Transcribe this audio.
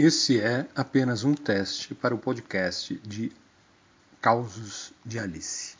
Esse é apenas um teste para o podcast de Causos de Alice.